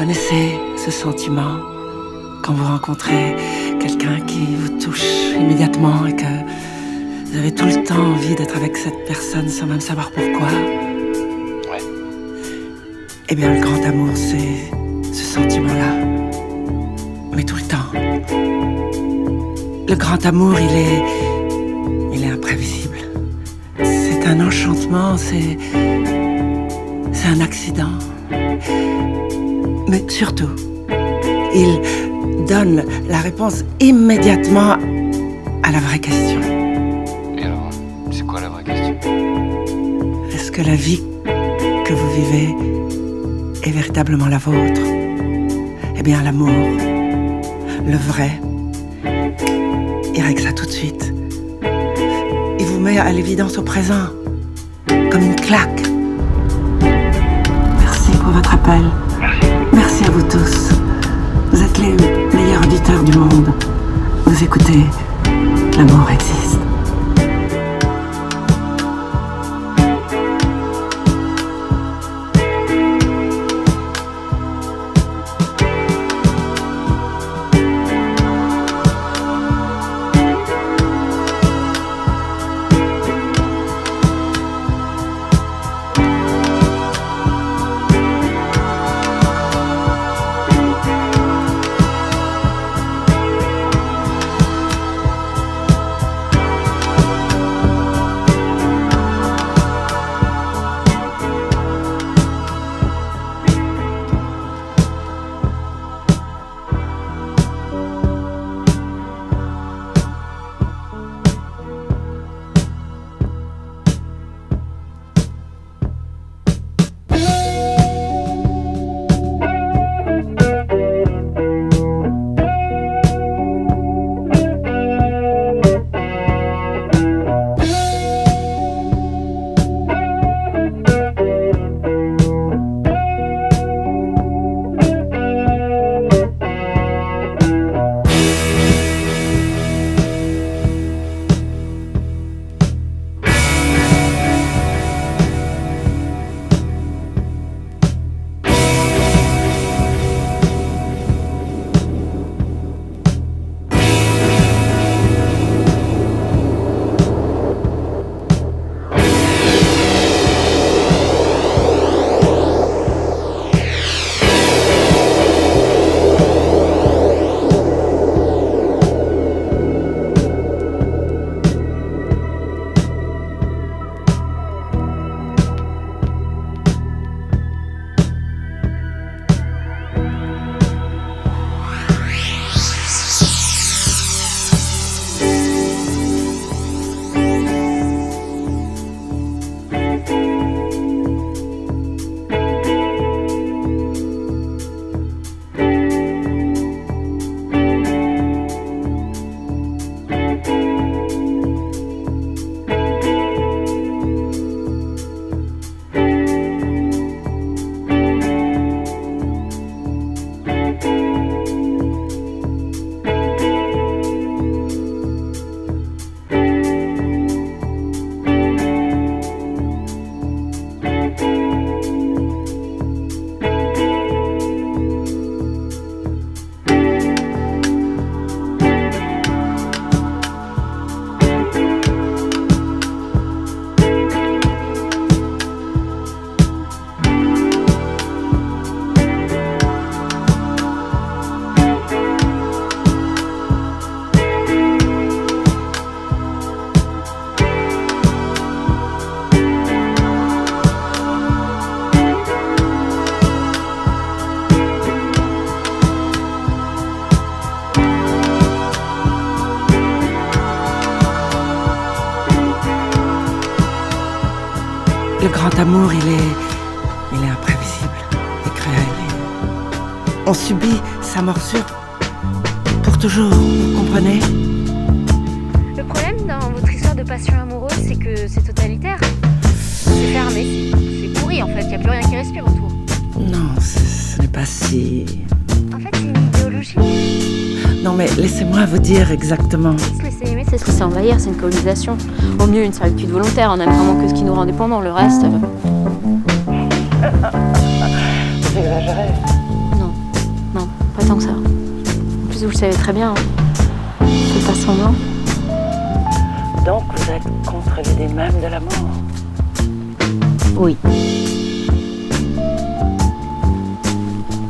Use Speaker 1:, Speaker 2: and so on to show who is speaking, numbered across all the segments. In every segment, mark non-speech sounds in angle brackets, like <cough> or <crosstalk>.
Speaker 1: connaissez ce sentiment quand vous rencontrez quelqu'un qui vous touche immédiatement et que vous avez tout le temps envie d'être avec cette personne sans même savoir pourquoi?
Speaker 2: Ouais.
Speaker 1: Eh bien, le grand amour, c'est ce sentiment-là. Mais tout le temps. Le grand amour, il est. Il est imprévisible. C'est un enchantement, c'est. C'est un accident. Mais surtout, il donne la réponse immédiatement à la vraie question.
Speaker 2: Et alors, c'est quoi la vraie question?
Speaker 1: Est-ce que la vie que vous vivez est véritablement la vôtre? Eh bien, l'amour, le vrai, il règle ça tout de suite. Il vous met à l'évidence au présent, comme une claque. Merci pour votre appel. Vous êtes les meilleurs auditeurs du monde. Vous écoutez L'amour existe. Amour, il est. Il est imprévisible et cruel. On subit sa morsure pour toujours, vous comprenez?
Speaker 3: Le problème dans votre histoire de passion amoureuse, c'est que c'est totalitaire. C'est fermé. C'est pourri en fait, il n'y a plus rien qui respire autour.
Speaker 1: Non, ce, ce n'est pas si.
Speaker 3: En fait, c'est une idéologie.
Speaker 1: Non, mais laissez-moi vous dire exactement.
Speaker 3: Se laisser c'est se laisser envahir, c'est une colonisation. Au mieux, une servitude volontaire, on aime vraiment que ce qui nous rend dépendants, le reste. euh,
Speaker 1: Vous exagérez.
Speaker 3: non. tant que ça. En plus, vous le savez très bien. Hein. Faites pas semblant.
Speaker 1: Donc vous êtes contre l'idée même de la mort
Speaker 3: Oui.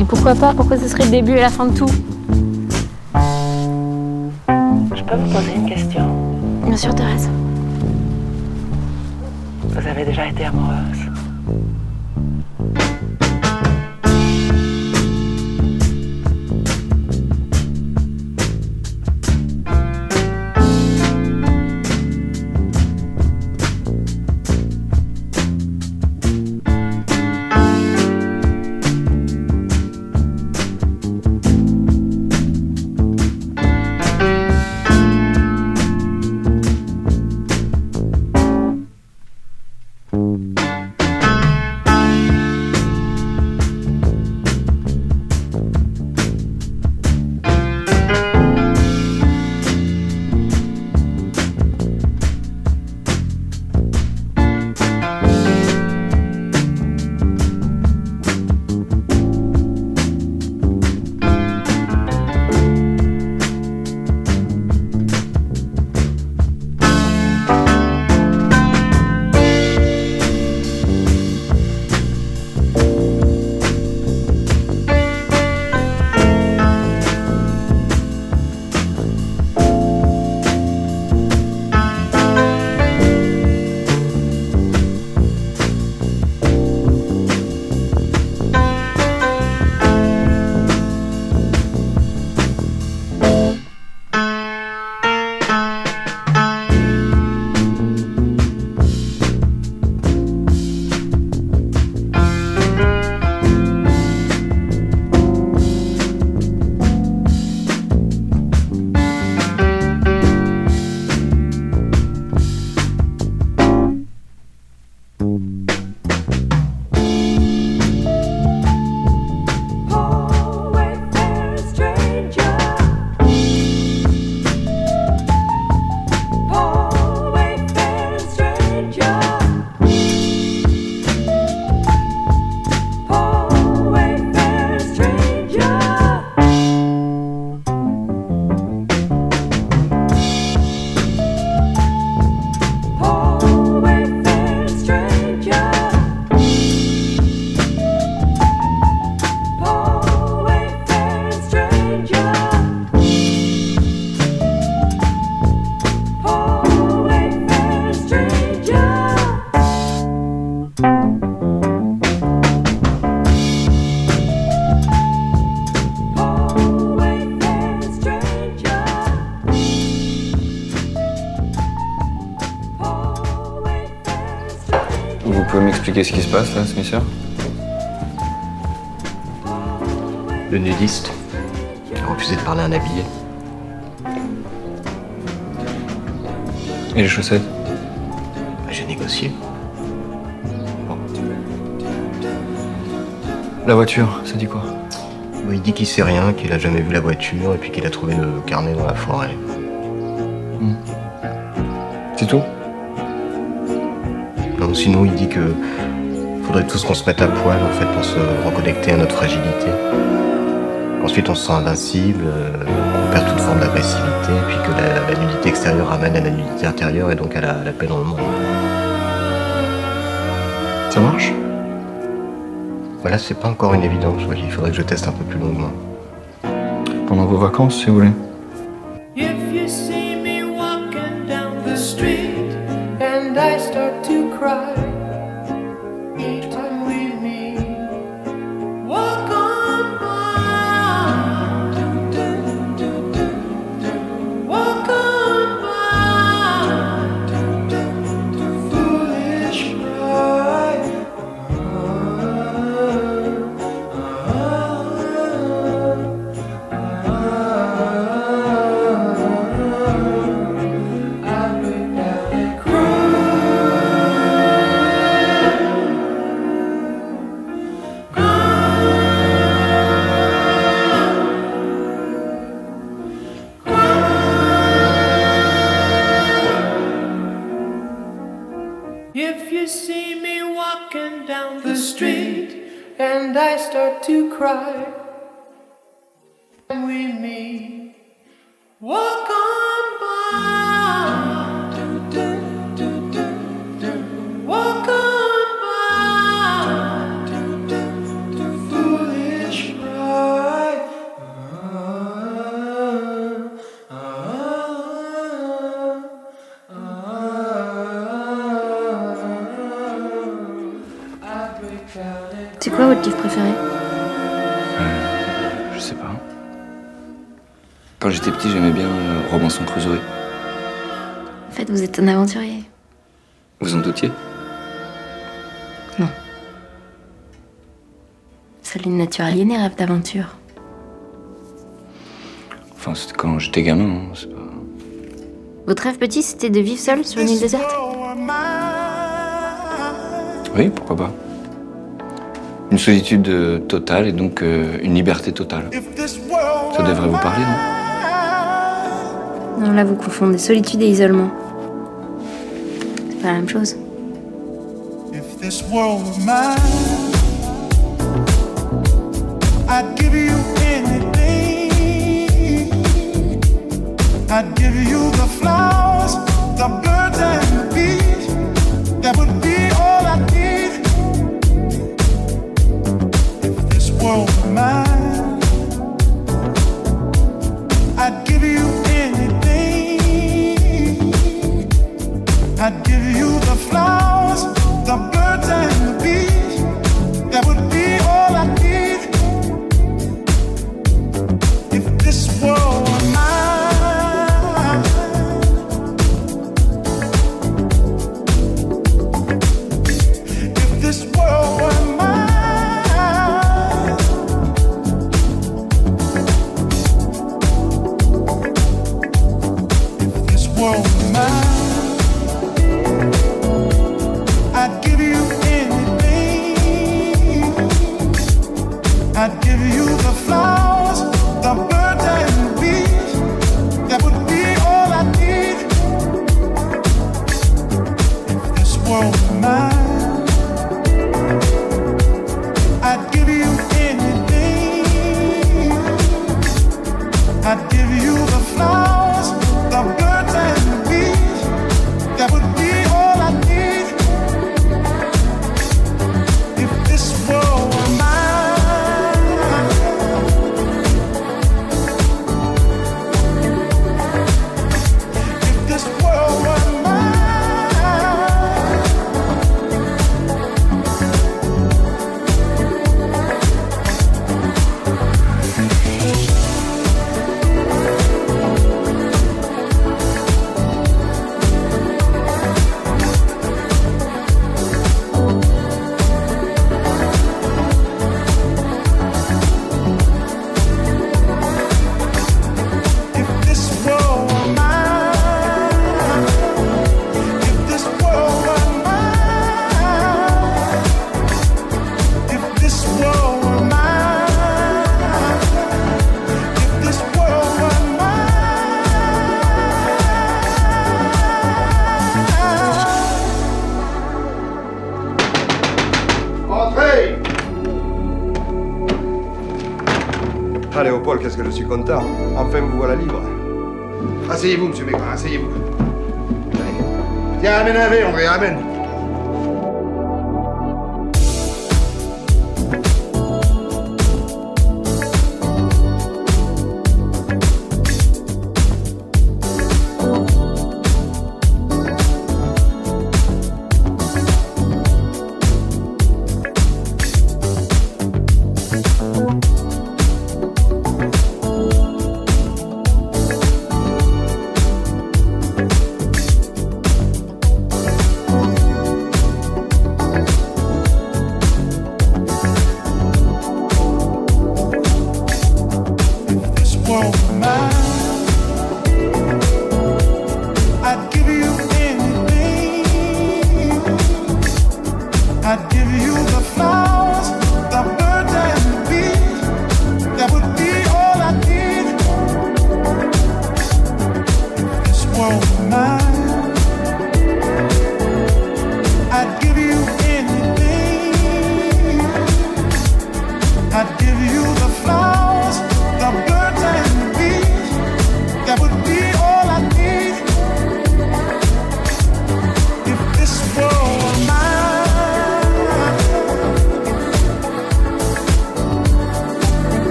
Speaker 3: Et pourquoi pas? Pourquoi ce serait le début et la fin de tout?
Speaker 1: Peux vous poser une question
Speaker 3: Bien sûr, Thérèse.
Speaker 1: Vous avez déjà été amoureuse
Speaker 2: dit
Speaker 4: qu'il sait rien, qu'il a jamais vu la voiture et puis qu'il a trouvé le carnet dans la forêt.
Speaker 2: Hmm. C'est tout?
Speaker 4: Non, sinon il dit que faudrait tous qu'on se mette à poil en fait pour se reconnecter à notre fragilité. Ensuite on se sent invincible, on perd toute forme d'agressivité, puis que la, nudité extérieure ramène à la nudité intérieure et donc à la, paix dans le monde.
Speaker 2: Ça marche?
Speaker 4: Voilà, c'est pas encore une évidence, il faudrait que je teste un peu plus longuement.
Speaker 2: Pendant vos vacances, si vous voulez.
Speaker 3: and I start to cry.
Speaker 5: When we meet, walk Quand j'étais petit, j'aimais bien euh, Robinson Crusoe.
Speaker 3: En fait, vous êtes un aventurier.
Speaker 5: Vous en doutiez? Non.
Speaker 3: Seule une nature aliénée rêve d'aventure.
Speaker 5: Enfin, c'était quand j'étais gamin, hein, c'est pas...
Speaker 3: Votre rêve petit, c'était de vivre seul sur une île déserte?
Speaker 5: Oui, pourquoi pas. Une solitude euh, totale et donc euh, une liberté totale. Ça devrait vous parler, non?
Speaker 3: Non, là, vous confondez solitude et isolement. C'est pas la même chose.
Speaker 6: If this world were mine, I'd give you anything. I'd give you the flowers, the
Speaker 7: contar.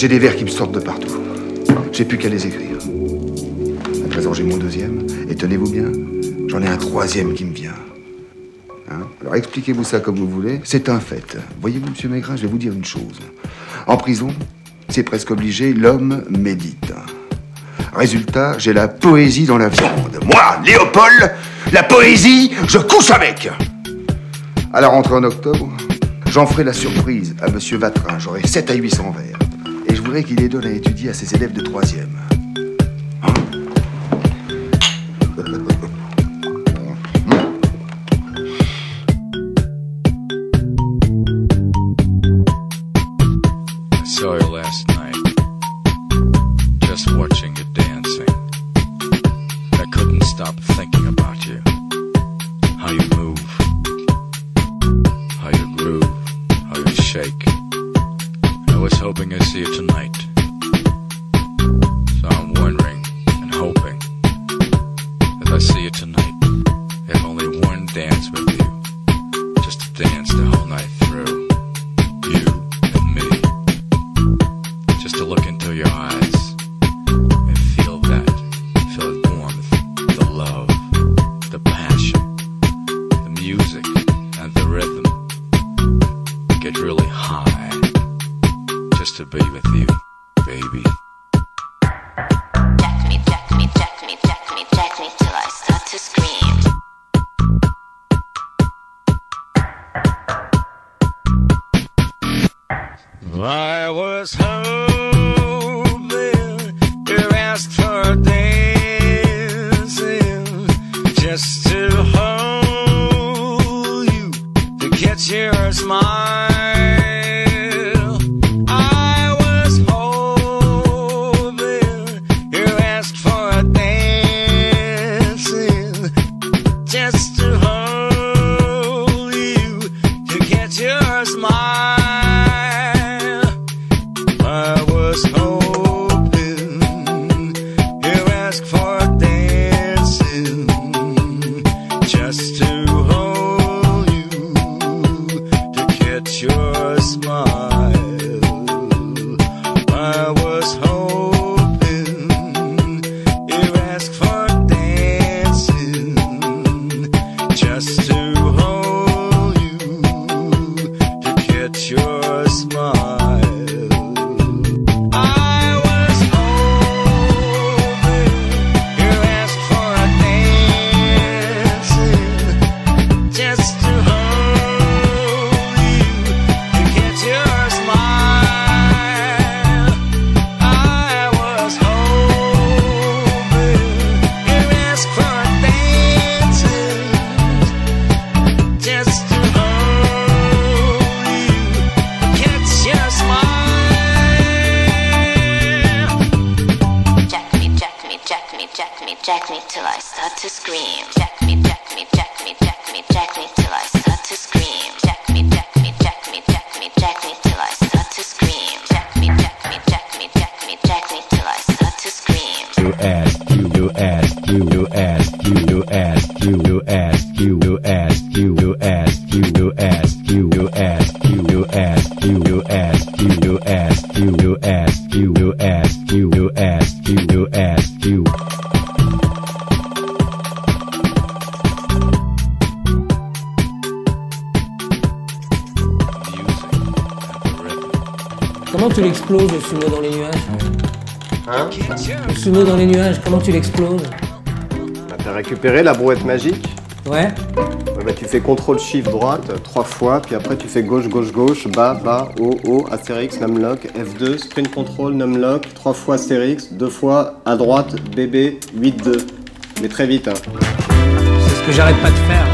Speaker 7: J'ai des vers qui me sortent de partout. J'ai plus qu'à les écrire. À présent, j'ai mon deuxième. Et tenez-vous bien, j'en ai un troisième qui me vient. Hein? Alors expliquez-vous ça comme vous voulez. C'est un fait. Voyez-vous, monsieur Maigrin, je vais vous dire une chose. En prison, c'est presque obligé, l'homme médite. Résultat, j'ai la poésie dans la viande. Moi, Léopold, la poésie, je couche avec. À la rentrée en octobre, j'en ferai la surprise à monsieur Vatrin. J'aurai 7 à 800 vers qu'il les donne à étudier à ses élèves de troisième. Hein
Speaker 8: I
Speaker 9: start to scream.
Speaker 10: tu l'exploses
Speaker 4: bah, T'as récupéré la brouette magique
Speaker 10: Ouais.
Speaker 4: Bah, tu fais CTRL SHIFT droite euh, trois fois, puis après tu fais gauche, gauche, gauche, bas, bas, haut, haut, astérix, numlock, F2, sprint control, numlock, trois fois astérix, deux fois à droite, BB, 8, 2. Mais très vite. Hein.
Speaker 10: C'est ce que j'arrête pas de faire.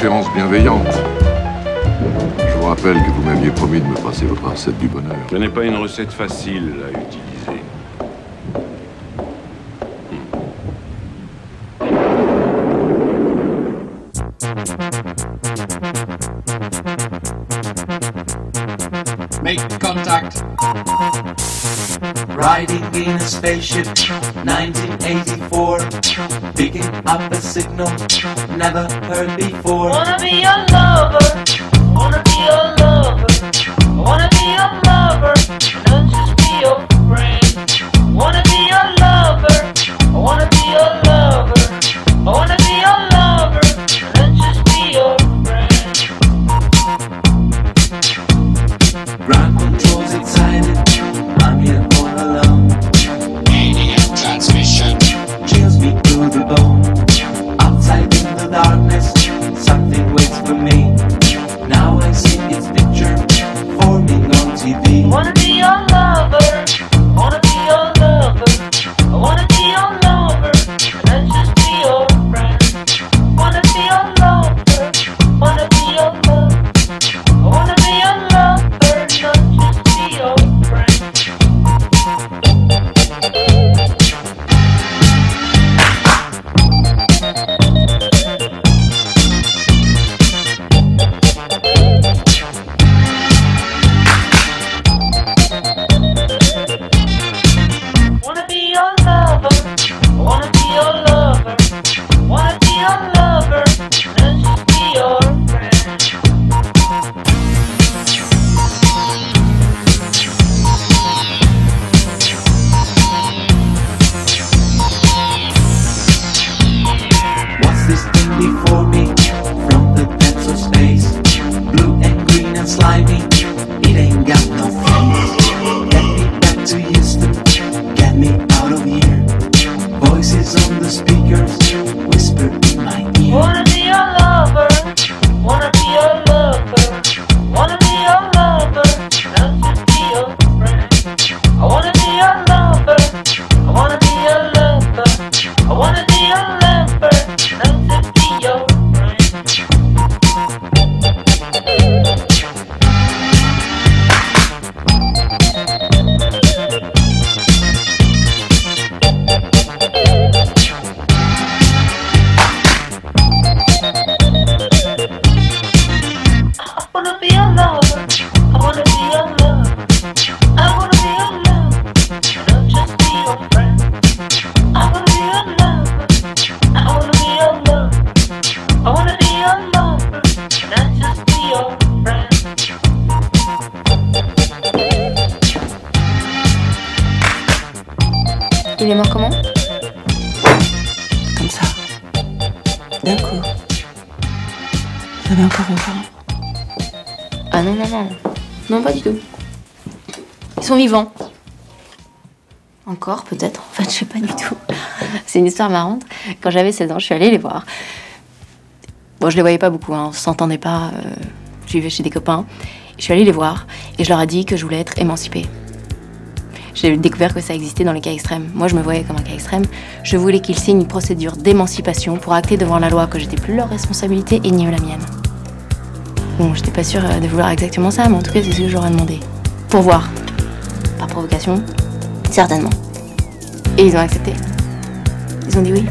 Speaker 11: Indifférence bienveillante. Je vous rappelle que vous m'aviez promis de me passer votre recette du bonheur.
Speaker 12: Ce n'est pas une recette facile à utiliser.
Speaker 13: Make contact. Riding in a spaceship, 1984. Picking up a signal never heard before.
Speaker 3: Il est mort comment
Speaker 1: Comme ça. D'un coup. Vous avez encore enfant
Speaker 3: Ah non, non, non. Non, pas du tout. Ils sont vivants. Encore, peut-être. En fait, je sais pas du tout. <laughs> C'est une histoire marrante. Quand j'avais 16 ans, je suis allée les voir. Bon, je les voyais pas beaucoup, hein. on s'entendait pas. euh, je vivais chez des copains. Je suis allée les voir et je leur ai dit que je voulais être émancipée. J'ai découvert que ça existait dans les cas extrêmes. Moi, je me voyais comme un cas extrême. Je voulais qu'ils signent une procédure d'émancipation pour acter devant la loi que j'étais plus leur responsabilité et ni la mienne. Bon, j'étais pas sûre euh, de vouloir exactement ça, mais en tout cas, c'est ce que j'aurais demandé. Pour voir. Par provocation, certainement. Et ils ont accepté. Ils ont dit oui.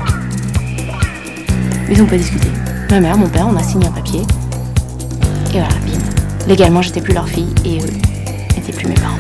Speaker 3: Ils ont pas discuté. Ma mère, mon père, on a signé un papier. Et voilà, bim. Légalement, j'étais plus leur fille et eux n'étaient plus mes parents.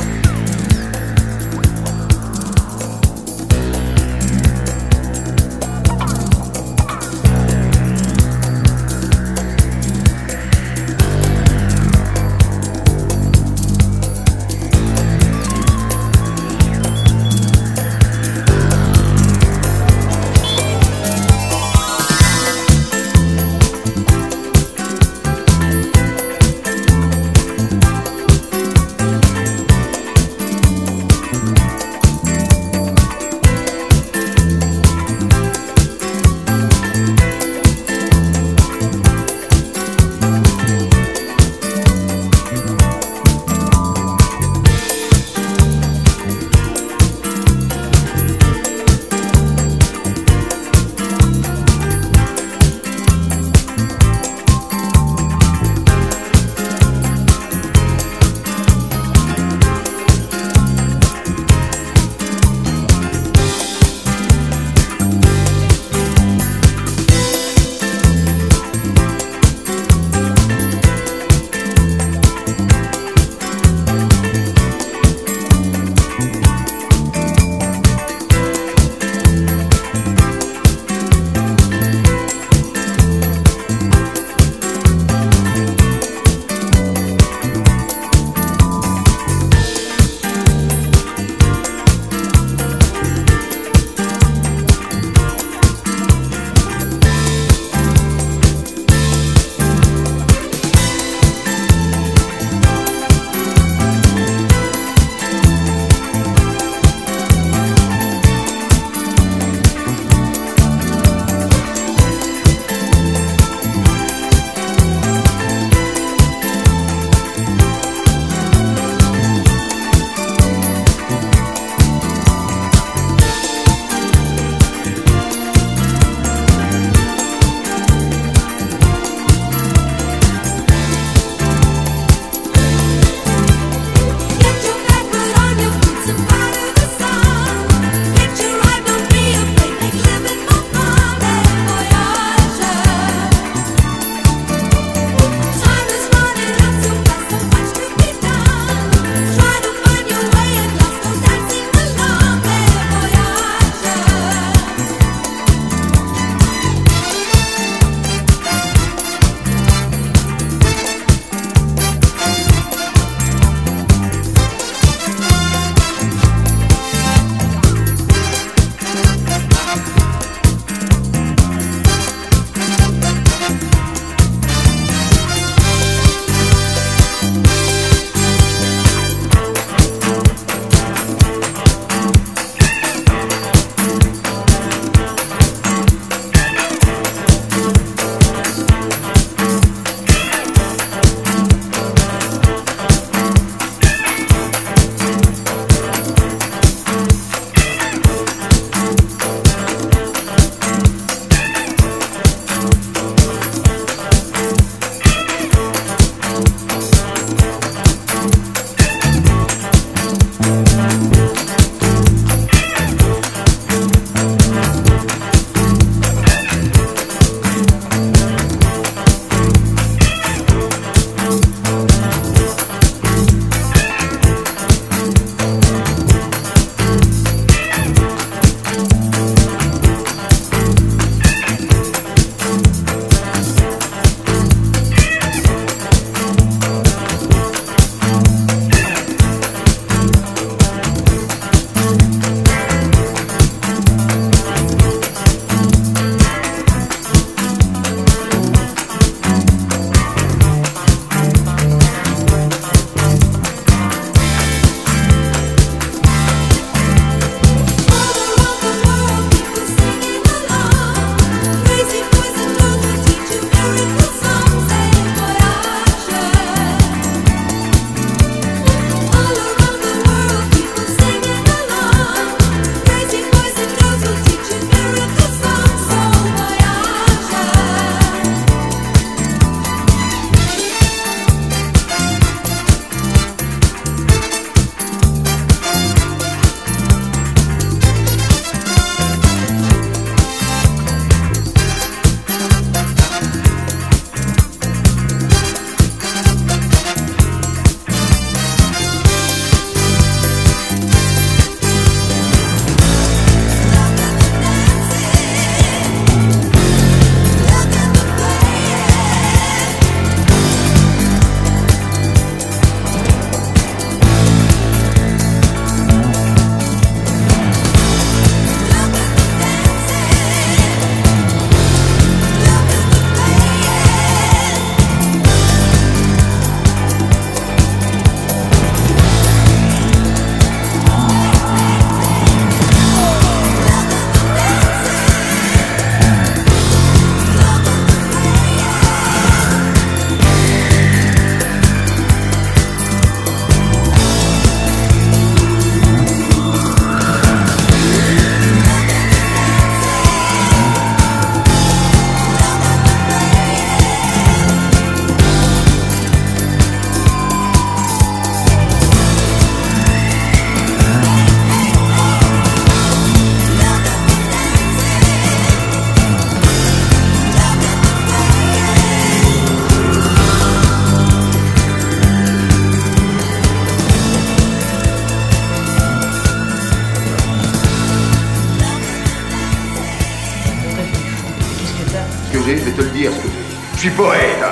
Speaker 14: Je suis poète.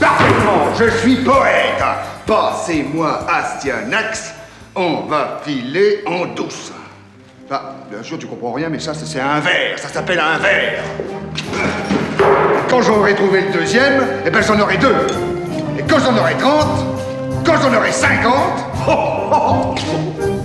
Speaker 14: Parfaitement, je suis poète. Passez-moi Astyanax, on va filer en douce. Ah, bien sûr, tu comprends rien, mais ça, c'est un verre. Ça s'appelle un verre. Quand j'aurai trouvé le deuxième, eh ben j'en aurai deux. Et quand j'en aurai 30, quand j'en aurai 50, <laughs> oh, oh, oh.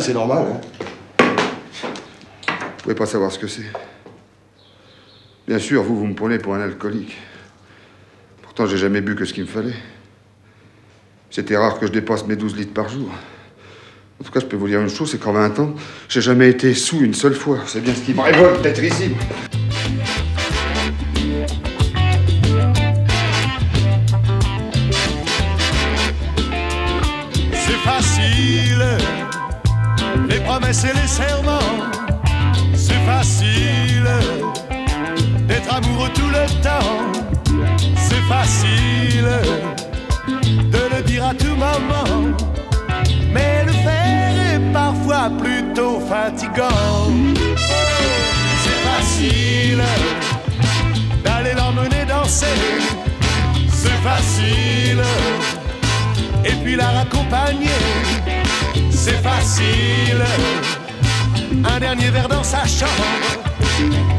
Speaker 15: C'est normal. Hein.
Speaker 14: Vous pouvez pas savoir ce que c'est. Bien sûr, vous, vous me prenez pour un alcoolique. Pourtant, j'ai jamais bu que ce qu'il me fallait. C'était rare que je dépasse mes 12 litres par jour. En tout cas, je peux vous dire une chose, c'est qu'en 20 ans, j'ai jamais été sous une seule fois. C'est bien ce qui me révolte d'être ici.
Speaker 16: C'est facile d'aller l'emmener danser. C'est facile et puis la raccompagner. C'est facile, un dernier verre dans sa chambre.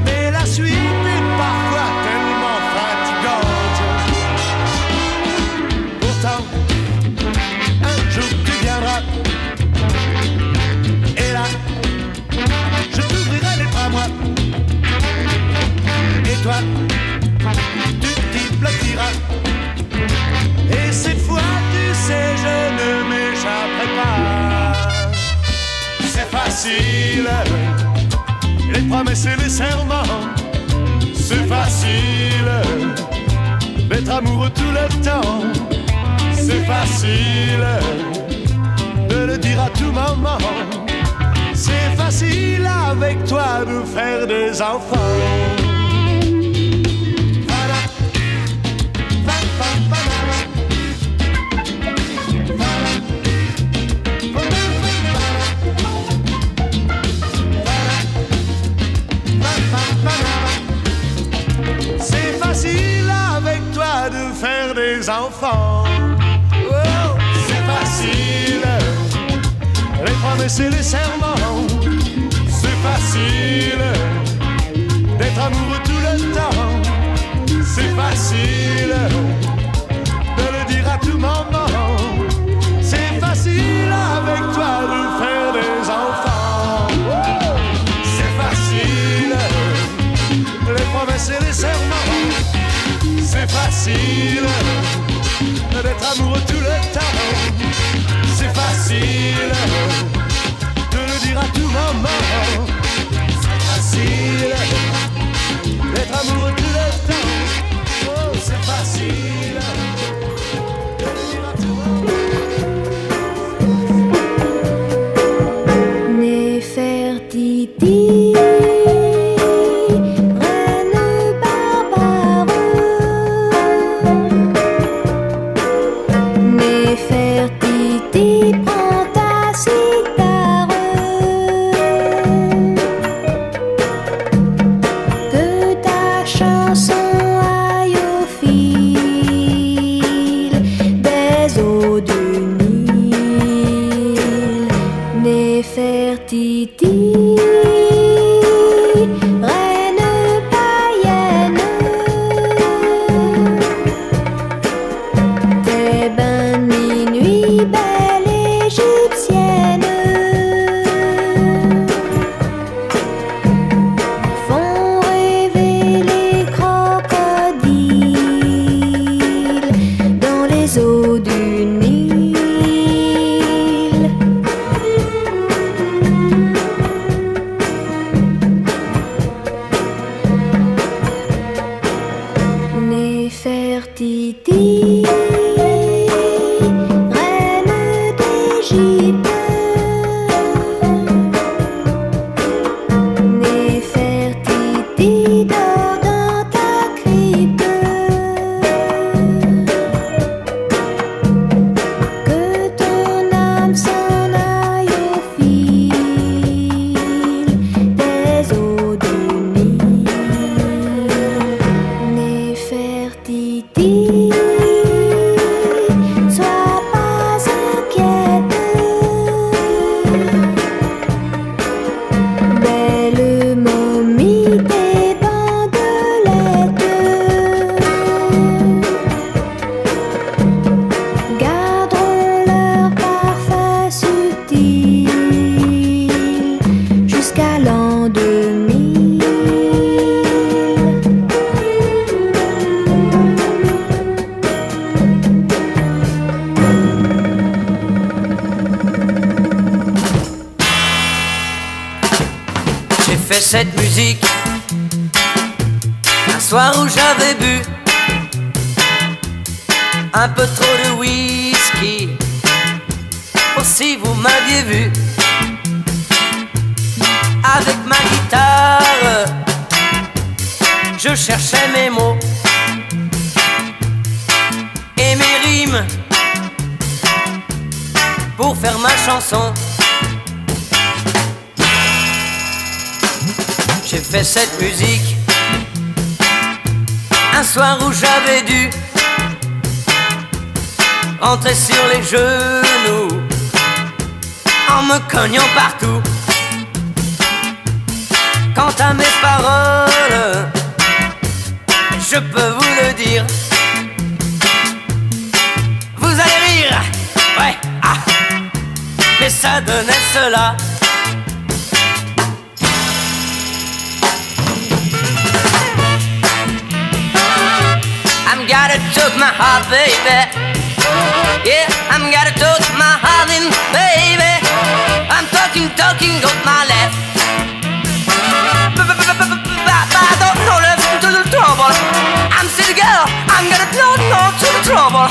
Speaker 16: Et les serments. C'est facile d'être amoureux tout le temps. C'est facile de le dire à tout moment. C'est facile avec toi de faire des enfants. Enfants. Oh, c'est facile, les promesses et les serments. C'est facile d'être amoureux tout le temps. C'est facile de le dire à tout moment. C'est facile avec toi de faire des enfants. C'est facile les promesses et les serments. C'est facile d'être amoureux tout le temps. C'est facile de le dire à tout moment. C'est facile d'être amoureux tout le temps.
Speaker 17: vertige Quant à mes paroles, je peux vous le dire. Vous allez rire, ouais, ah, mais ça donnait cela. I'm gotta took my heart, baby. Yeah, I'm gotta took my heart in, baby. I'm talking, talking, got my left. Don't know left to the trouble. I'm city girl, I'm gonna no, no to the trouble.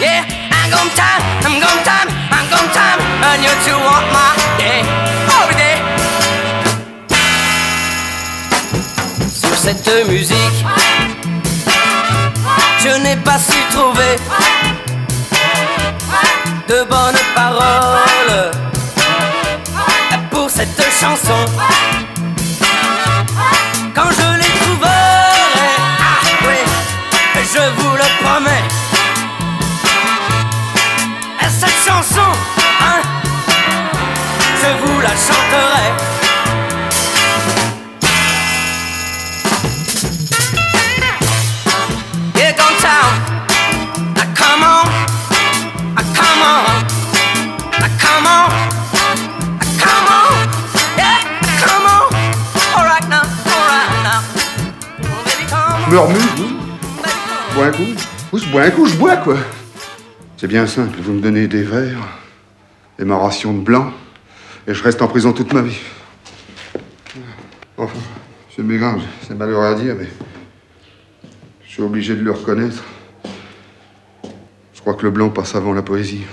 Speaker 17: Yeah, I'm gonna time, I'm gonna time, I'm gonna time, and you two want my day, every day. Sur cette musique, je n'ai pas su trouver de bonnes paroles pour cette chanson. Quand je les trouverai, ah oui, je vous le promets. Cette chanson, hein, je vous la chanterai. Here come town, ah, come on,
Speaker 7: Je me remue, je bois un coup. Ou je bois un coup, je bois, quoi. C'est bien simple, vous me donnez des verres et ma ration de blanc, et je reste en prison toute ma vie. Enfin, c'est Mégrin, c'est malheureux à dire, mais je suis obligé de le reconnaître. Je crois que le blanc passe avant la poésie.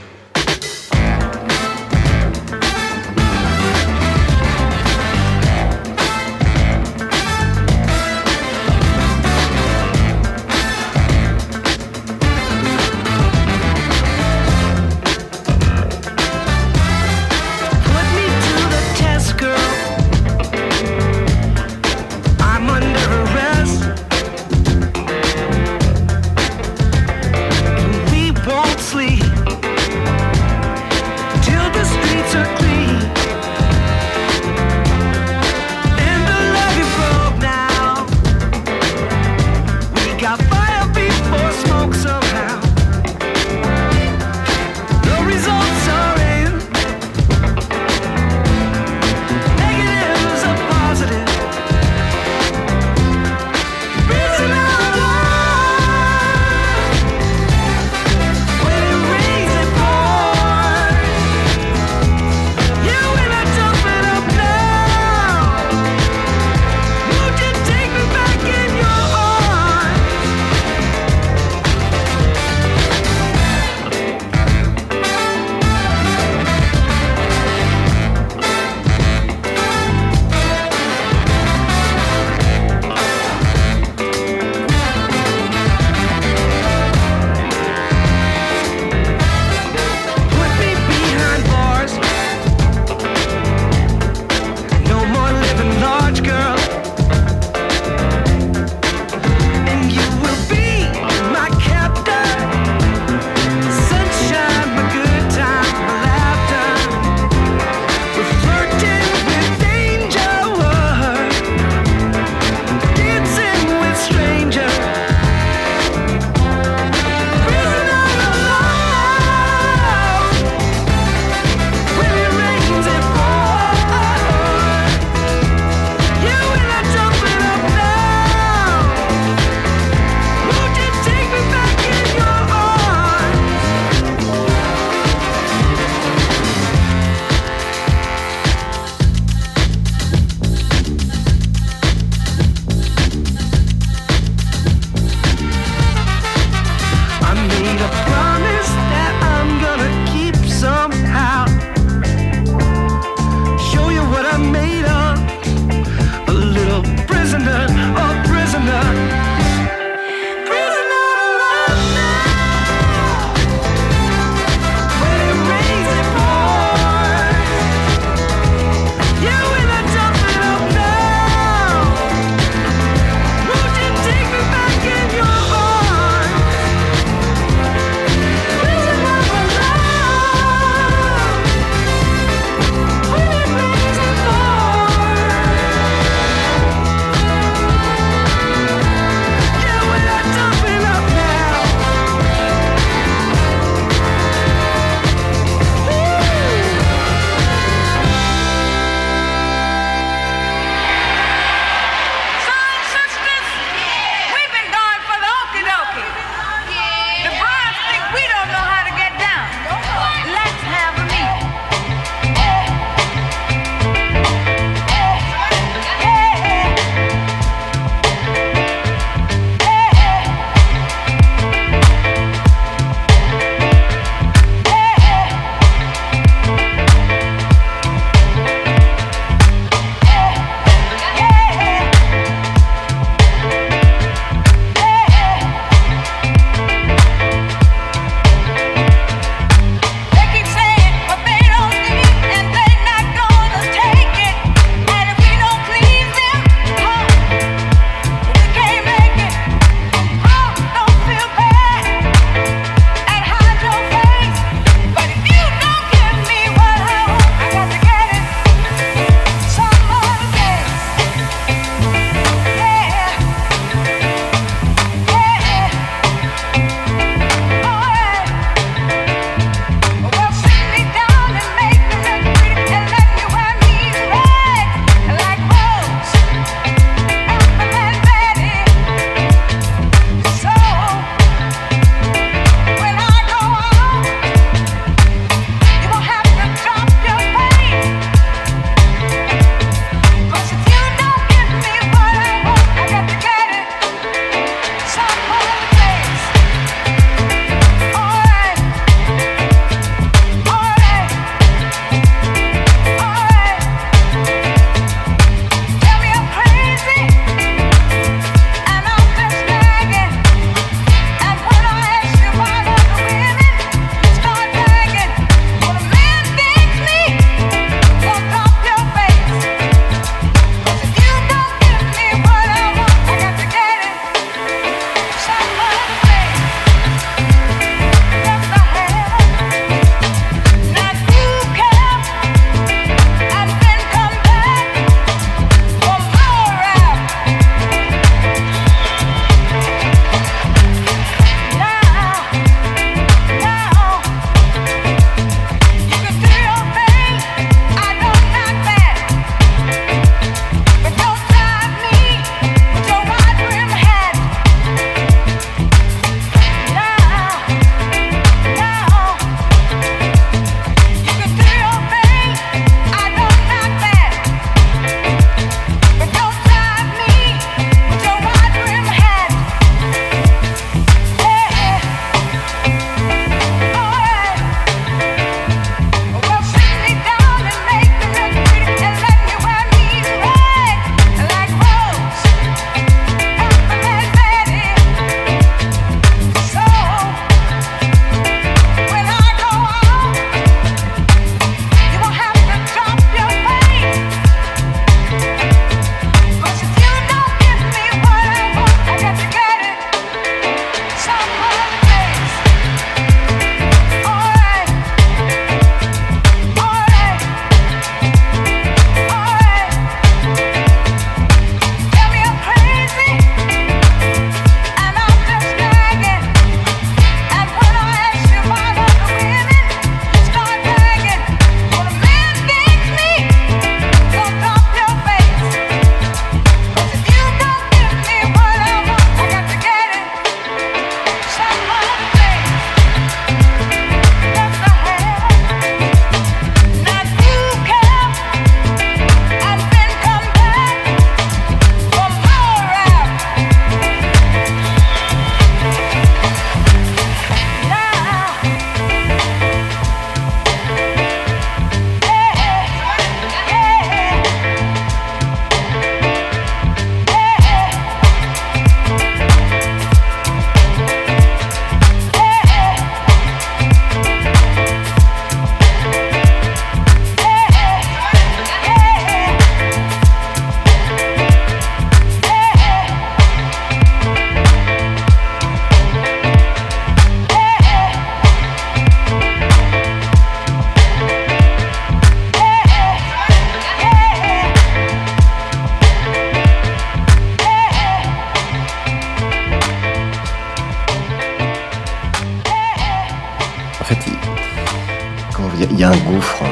Speaker 4: Un gouffre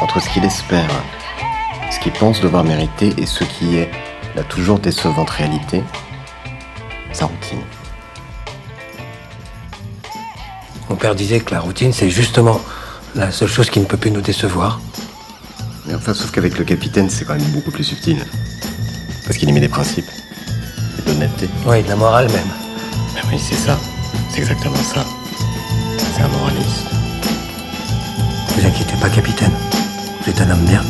Speaker 4: entre ce qu'il espère, ce qu'il pense devoir mériter et ce qui est la toujours décevante réalité, sa routine.
Speaker 18: Mon père disait que la routine, c'est justement la seule chose qui ne peut plus nous décevoir.
Speaker 4: Mais enfin, sauf qu'avec le capitaine, c'est quand même beaucoup plus subtil. Parce qu'il y met des principes. Et de l'honnêteté.
Speaker 18: Oui, de la morale même.
Speaker 4: Ben oui, c'est ça. C'est exactement ça. C'est un moraliste.
Speaker 18: Vous inquiétez pas, capitaine. Vous êtes un homme bien.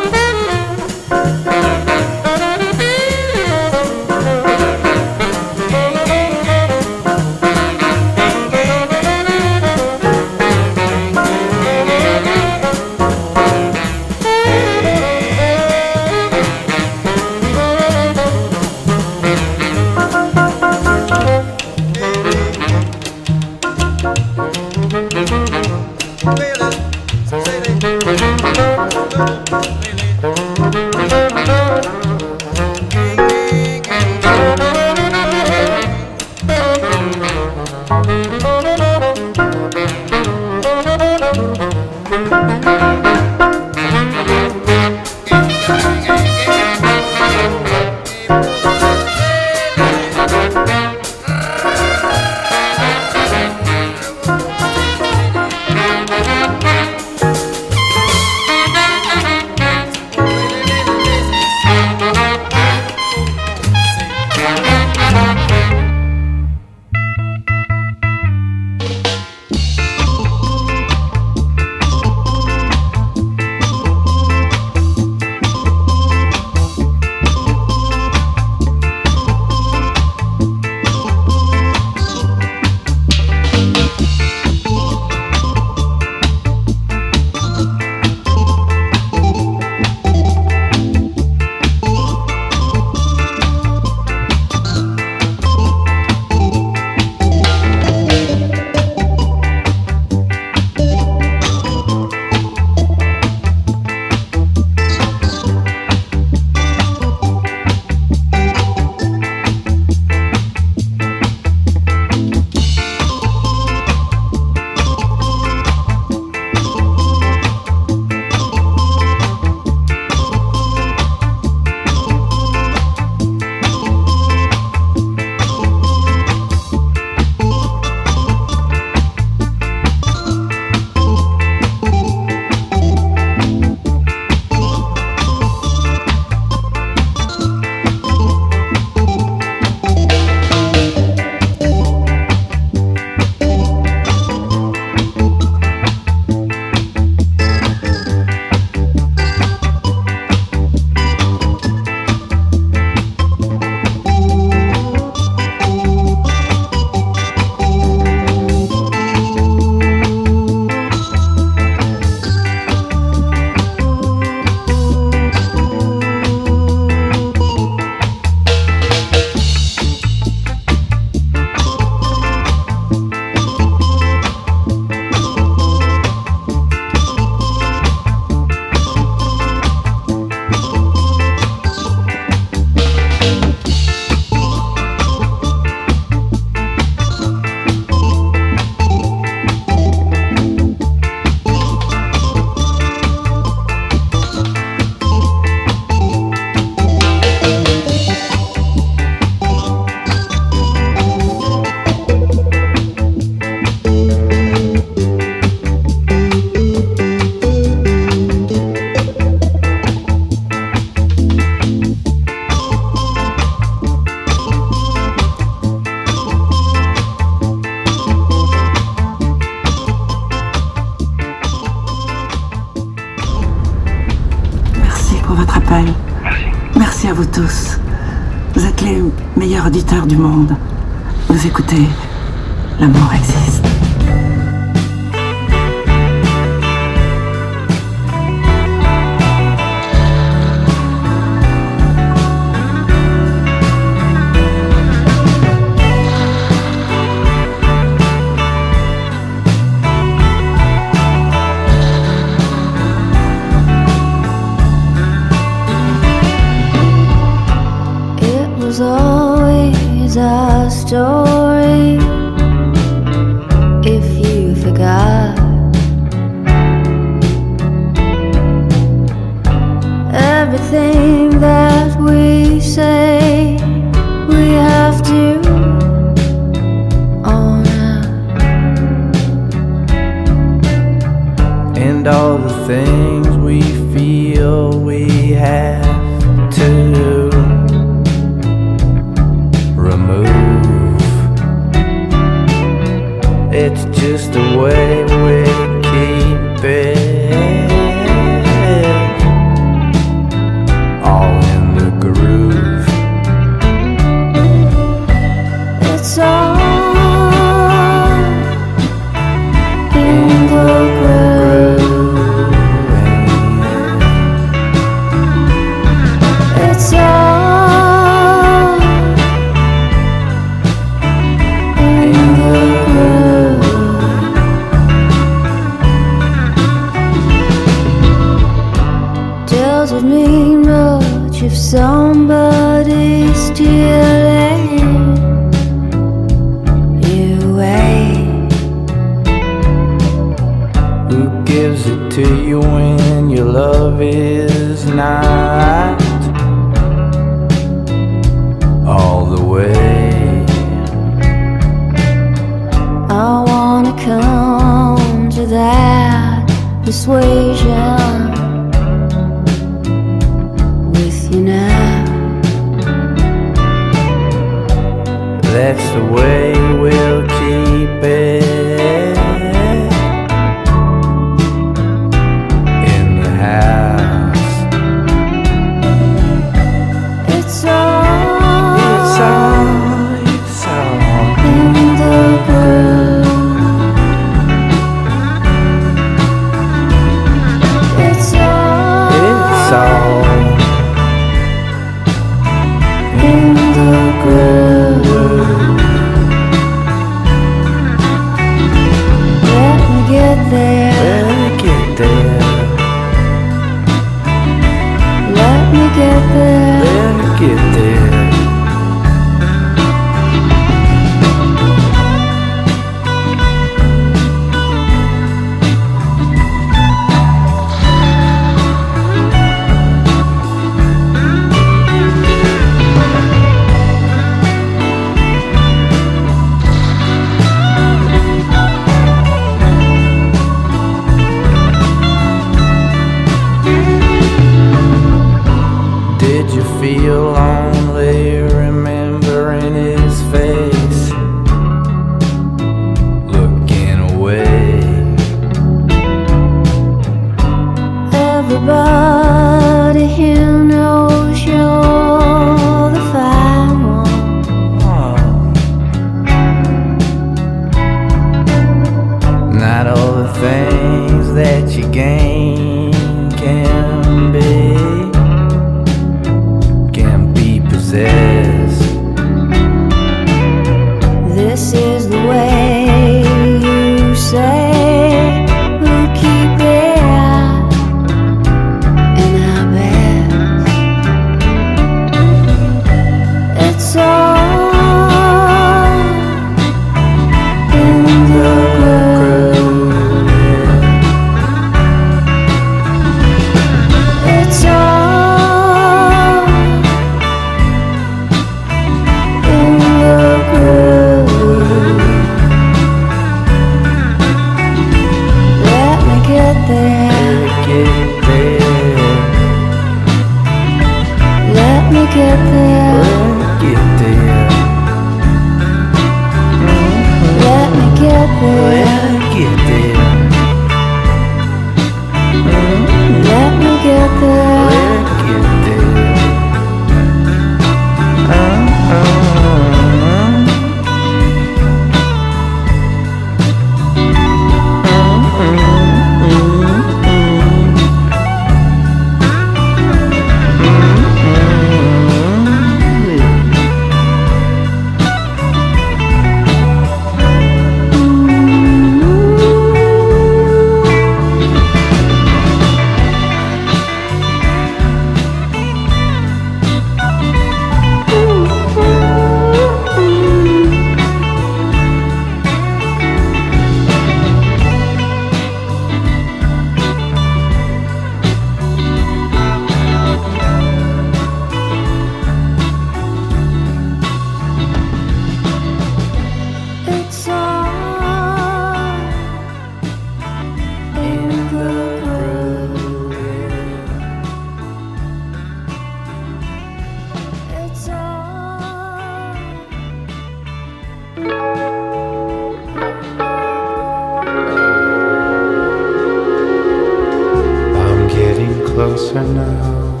Speaker 6: closer now.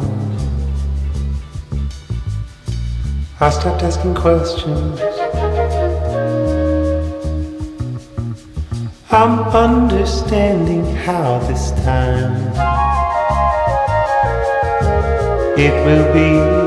Speaker 6: I stopped asking questions. I'm understanding how this time it will be.